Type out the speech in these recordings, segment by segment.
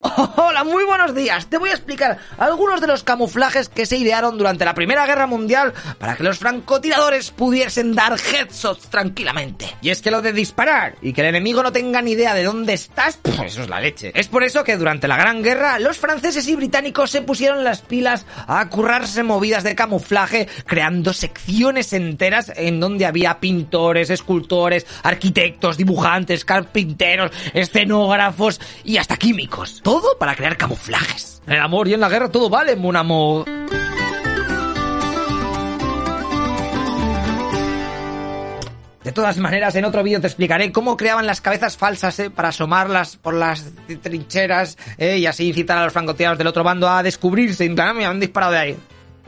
Hola, muy buenos días. Te voy a explicar algunos de los camuflajes que se idearon durante la Primera Guerra Mundial para que los francotiradores pudiesen dar headshots tranquilamente. Y es que lo de disparar y que el enemigo no tenga ni idea de dónde estás, pues eso es la leche. Es por eso que durante la Gran Guerra los franceses y británicos se pusieron las pilas a currarse movidas de camuflaje, creando secciones enteras en donde había pintores, escultores, arquitectos, dibujantes, carpinteros, escenógrafos y hasta químicos todo para crear camuflajes. En el amor y en la guerra todo vale, mon amor. De todas maneras, en otro vídeo te explicaré cómo creaban las cabezas falsas eh, para asomarlas por las trincheras eh, y así incitar a los francotiradores del otro bando a descubrirse. Y, me han disparado de ahí.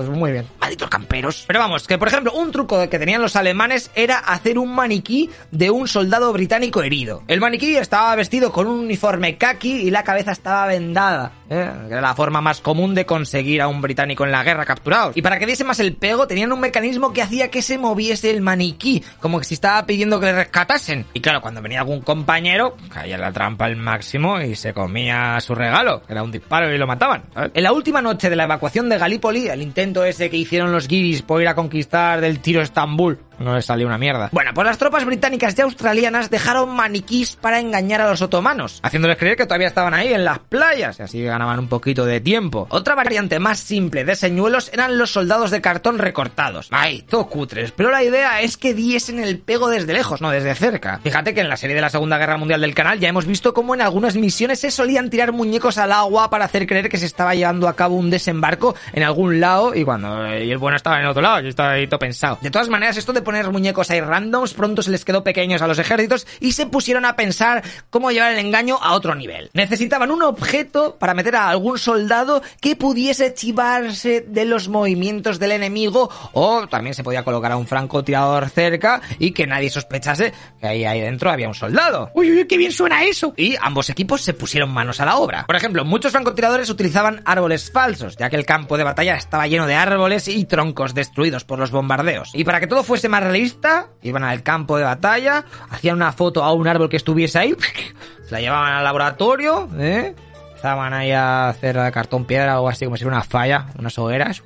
Pues muy bien. Malditos camperos. Pero vamos, que por ejemplo, un truco que tenían los alemanes era hacer un maniquí de un soldado británico herido. El maniquí estaba vestido con un uniforme khaki y la cabeza estaba vendada. ¿Eh? Era la forma más común de conseguir a un británico en la guerra capturado. Y para que diese más el pego, tenían un mecanismo que hacía que se moviese el maniquí, como que si estaba pidiendo que le rescatasen. Y claro, cuando venía algún compañero, caía en la trampa al máximo y se comía su regalo, que era un disparo y lo mataban. En la última noche de la evacuación de Galípoli, el intento ese que hicieron los guiris por ir a conquistar del tiro Estambul no les salió una mierda. Bueno, pues las tropas británicas y australianas dejaron maniquís para engañar a los otomanos, haciéndoles creer que todavía estaban ahí en las playas y así ganaban un poquito de tiempo. Otra variante más simple de señuelos eran los soldados de cartón recortados. Ay, todo cutres, pero la idea es que diesen el pego desde lejos, no desde cerca. Fíjate que en la serie de la Segunda Guerra Mundial del canal ya hemos visto cómo en algunas misiones se solían tirar muñecos al agua para hacer creer que se estaba llevando a cabo un desembarco en algún lado y cuando y el bueno estaba en el otro lado, y estaba ahí todo pensado. De todas maneras, esto de poner muñecos ahí randoms pronto se les quedó pequeños a los ejércitos y se pusieron a pensar cómo llevar el engaño a otro nivel. Necesitaban un objeto para meter a algún soldado que pudiese chivarse de los movimientos del enemigo o también se podía colocar a un francotirador cerca y que nadie sospechase que ahí, ahí dentro había un soldado. Uy, uy, qué bien suena eso. Y ambos equipos se pusieron manos a la obra. Por ejemplo, muchos francotiradores utilizaban árboles falsos, ya que el campo de batalla estaba lleno de árboles y troncos destruidos por los bombardeos. Y para que todo fuese más realista, iban al campo de batalla, hacían una foto a un árbol que estuviese ahí, se la llevaban al laboratorio, ¿eh? Estaban ahí a hacer cartón piedra o algo así, como si fuera una falla, unas hogueras.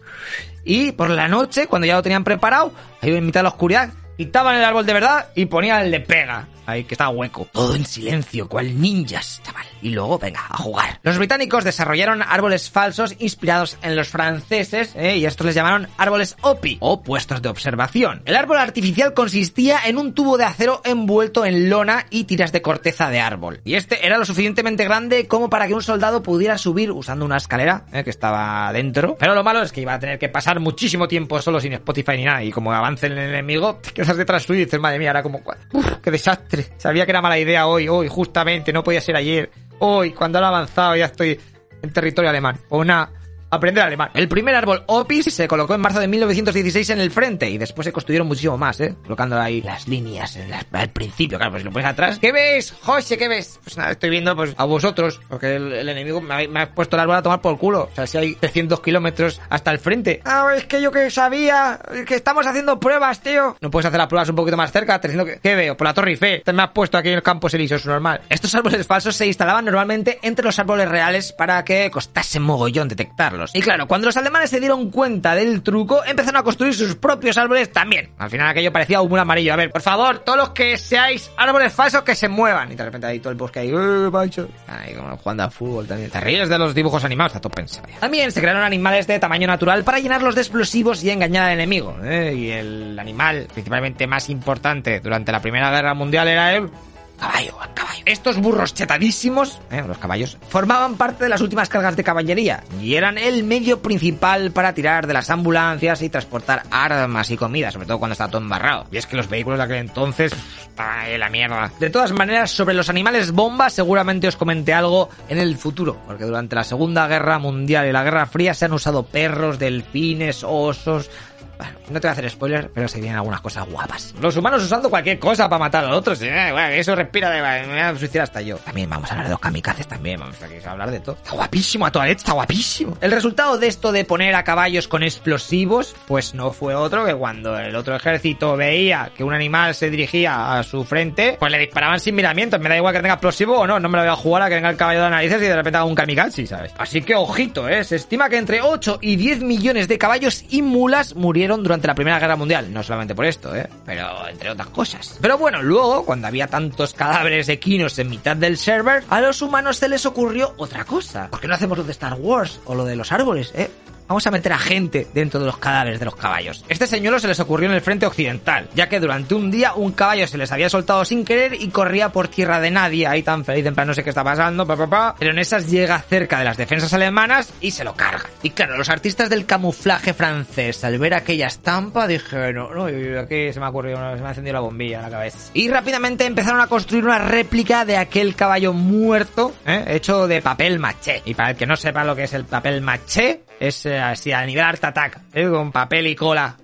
Y por la noche, cuando ya lo tenían preparado, ahí en mitad de la oscuridad, quitaban el árbol de verdad y ponían el de pega. Ahí que estaba hueco. Todo en silencio, cual ninjas, chaval. Y luego, venga, a jugar. Los británicos desarrollaron árboles falsos inspirados en los franceses, ¿eh? y estos les llamaron árboles OPI, o puestos de observación. El árbol artificial consistía en un tubo de acero envuelto en lona y tiras de corteza de árbol. Y este era lo suficientemente grande como para que un soldado pudiera subir usando una escalera, ¿eh? que estaba dentro. Pero lo malo es que iba a tener que pasar muchísimo tiempo solo sin Spotify ni nada, y como avance el enemigo, te quedas detrás suyo y dices, madre mía, ahora como... Uf, qué desastre. Sabía que era mala idea hoy, hoy, justamente, no podía ser ayer. Hoy, cuando han avanzado, ya estoy en territorio alemán. Pues nada, aprender alemán. El primer árbol Opis se colocó en marzo de 1916 en el frente y después se construyeron muchísimo más, ¿eh? Colocando ahí las líneas en al principio, claro, pues si lo pones atrás. ¿Qué ves, José? ¿Qué ves? Pues nada, estoy viendo pues a vosotros, porque el, enemigo me ha, puesto el árbol a tomar por culo. O sea, si hay 300 kilómetros hasta el frente. Ah, es que yo que sabía que estamos haciendo pruebas, tío. No puedes hacer las pruebas un poquito más cerca, 300 que... ¿Qué veo? Por la Torre Eiffel. Te me has puesto aquí en el campo es normal. Estos árboles falsos se instalaban normalmente entre los árboles reales para que costase mogollón detectarlos. Y claro, cuando los alemanes se dieron cuenta del truco, empezaron a construir sus propios árboles también. Al final aquello parecía un amarillo. A ver, por favor, todos los que seáis árboles falsos que se muevan. Y de repente ahí todo el bosque ahí, ¡eh, macho! Ahí como jugando a fútbol también. Te ríes de los dibujos animados, está todo pensado. También se crearon animales de tamaño natural para llenarlos de explosivos y engañar al enemigo. ¿eh? Y el animal principalmente más importante durante la Primera Guerra Mundial era el caballo, al caballo. Estos burros chetadísimos, eh, los caballos, formaban parte de las últimas cargas de caballería y eran el medio principal para tirar de las ambulancias y transportar armas y comida, sobre todo cuando está todo embarrado. Y es que los vehículos de aquel entonces, ay, la mierda. De todas maneras, sobre los animales bomba seguramente os comenté algo en el futuro, porque durante la Segunda Guerra Mundial y la Guerra Fría se han usado perros, delfines, osos, no te voy a hacer spoiler, pero se vienen algunas cosas guapas. Los humanos usando cualquier cosa para matar a otros. ¿eh? Eso respira de... Me voy a suicidar hasta yo. También vamos a hablar de los kamikazes también. Vamos a hablar de todo. Está guapísimo a toda leche, está guapísimo. El resultado de esto de poner a caballos con explosivos, pues no fue otro que cuando el otro ejército veía que un animal se dirigía a su frente, pues le disparaban sin miramientos. Me da igual que tenga explosivo o no. No me lo voy a jugar a que venga el caballo de narices y de repente haga un kamikaze, ¿sabes? Así que ojito, ¿eh? Se estima que entre 8 y 10 millones de caballos y mulas murieron durante la Primera Guerra Mundial. No solamente por esto, ¿eh? Pero entre otras cosas. Pero bueno, luego, cuando había tantos cadáveres equinos en mitad del server, a los humanos se les ocurrió otra cosa. ¿Por qué no hacemos lo de Star Wars o lo de los árboles, eh? Vamos a meter a gente dentro de los cadáveres de los caballos. Este señuelo se les ocurrió en el frente occidental, ya que durante un día un caballo se les había soltado sin querer y corría por tierra de nadie, ahí tan feliz, en plan no sé qué está pasando, pa, pa, pa. pero en esas llega cerca de las defensas alemanas y se lo carga. Y claro, los artistas del camuflaje francés, al ver aquella estampa, dijeron, no, aquí se me ha ocurrido, se me ha encendido la bombilla en la cabeza. Y rápidamente empezaron a construir una réplica de aquel caballo muerto, ¿eh? hecho de papel maché. Y para el que no sepa lo que es el papel maché, es eh, así a nivel Art Attack, ¿eh? con papel y cola.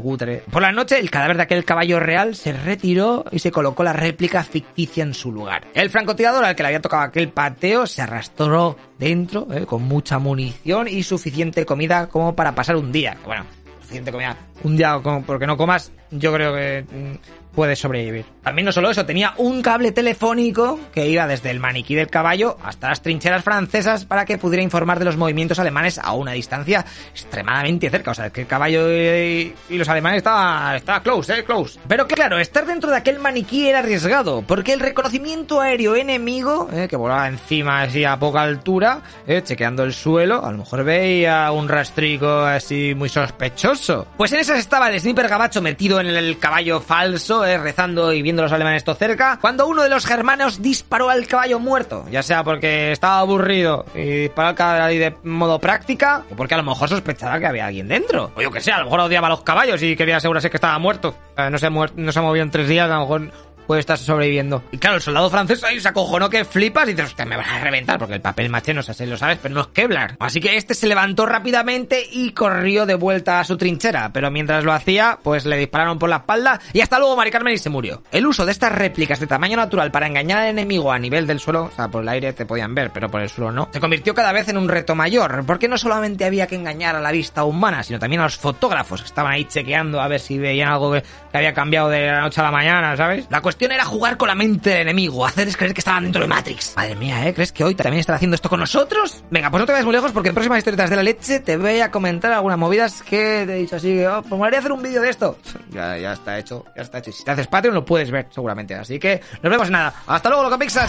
Cutre. Por la noche, el cadáver de aquel caballo real se retiró y se colocó la réplica ficticia en su lugar. El francotirador al que le había tocado aquel pateo se arrastró dentro ¿eh? con mucha munición y suficiente comida como para pasar un día. Bueno, suficiente comida. Un día porque no comas, yo creo que mm, puedes sobrevivir. También no solo eso, tenía un cable telefónico que iba desde el maniquí del caballo hasta las trincheras francesas para que pudiera informar de los movimientos alemanes a una distancia extremadamente cerca. O sea, que el caballo y, los alemanes estaban estaba close, eh, close. Pero claro, estar dentro de aquel maniquí era arriesgado, porque el reconocimiento aéreo enemigo, eh, que volaba encima así a poca altura, eh, chequeando el suelo, a lo mejor veía un rastrico así muy sospechoso. Pues en esas estaba el sniper gabacho metido en el caballo falso, eh, rezando y viendo los alemanes esto cerca, cuando uno de los germanos disparó al caballo muerto, ya sea porque estaba aburrido y disparó al caballo de modo práctica, o porque a lo mejor sospechaba que había alguien dentro. O yo que sé, a lo mejor odiaba a los caballos y quería asegurarse que estaba muerto. Eh, no, se no se ha movido en tres días, a lo mejor puede estar sobreviviendo. Y claro, el soldado francés ahí se acojonó que flipas y dices, hostia, me vas a reventar, porque el papel maché no sé si lo sabes, pero no es Kevlar. Así que este se levantó rápidamente y corrió de vuelta a su trinchera, pero mientras lo hacía, pues le dispararon por la espalda y hasta luego Mari Carmen y se murió. El uso de estas réplicas de tamaño natural para engañar al enemigo a nivel del suelo, o sea, por el aire te podían ver, pero por el suelo no, se convirtió cada vez en un reto mayor, porque no solamente había que engañar a la vista humana, sino también a los fotógrafos que estaban ahí chequeando a ver si veían algo que, había cambiado de la noche a la mañana, ¿sabes? La era jugar con la mente del enemigo, hacerles creer que estaban dentro de Matrix. Madre mía, ¿eh? ¿Crees que hoy también están haciendo esto con nosotros? Venga, pues no te vayas muy lejos porque en próximas historietas de la leche te voy a comentar algunas movidas que te he dicho así, oh, pues me hacer un vídeo de esto. Ya, ya está hecho, ya está hecho. Si te haces Patreon lo puedes ver, seguramente. Así que nos vemos en nada. Hasta luego, loco Pixas.